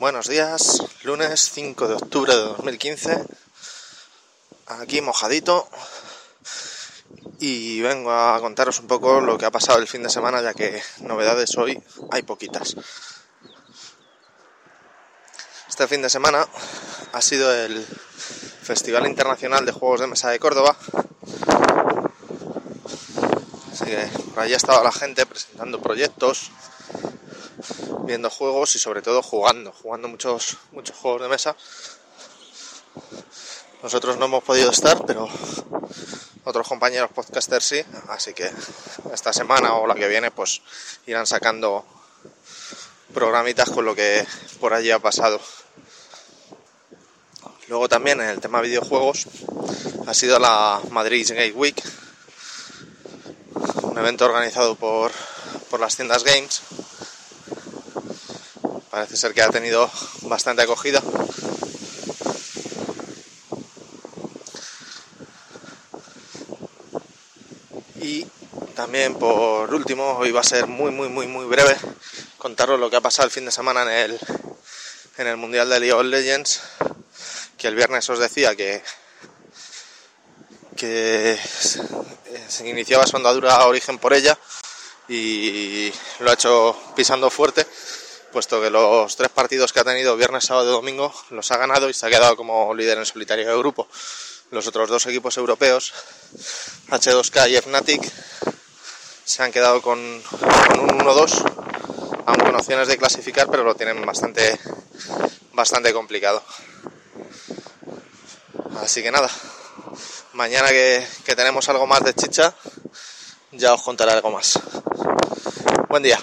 Buenos días, lunes 5 de octubre de 2015, aquí mojadito y vengo a contaros un poco lo que ha pasado el fin de semana ya que novedades hoy hay poquitas. Este fin de semana ha sido el Festival Internacional de Juegos de Mesa de Córdoba. Así que por allí ha estado la gente presentando proyectos, viendo juegos y sobre todo jugando, jugando muchos, muchos juegos de mesa. Nosotros no hemos podido estar, pero otros compañeros podcasters sí, así que esta semana o la que viene pues irán sacando programitas con lo que por allí ha pasado. Luego también en el tema videojuegos ha sido la Madrid Game Week, un evento organizado por, por las tiendas Games parece ser que ha tenido bastante acogida. Y también por último, hoy va a ser muy muy muy muy breve contaros lo que ha pasado el fin de semana en el, en el Mundial de League of Legends, que el viernes os decía que, que se iniciaba su andadura a origen por ella y lo ha hecho pisando fuerte puesto que los tres partidos que ha tenido viernes, sábado y domingo los ha ganado y se ha quedado como líder en solitario de grupo. Los otros dos equipos europeos, H2K y Fnatic, se han quedado con, un 1-2, aún con opciones de clasificar, pero lo tienen bastante, bastante complicado. Así que nada, mañana que, que tenemos algo más de chicha, ya os contaré algo más. Buen día.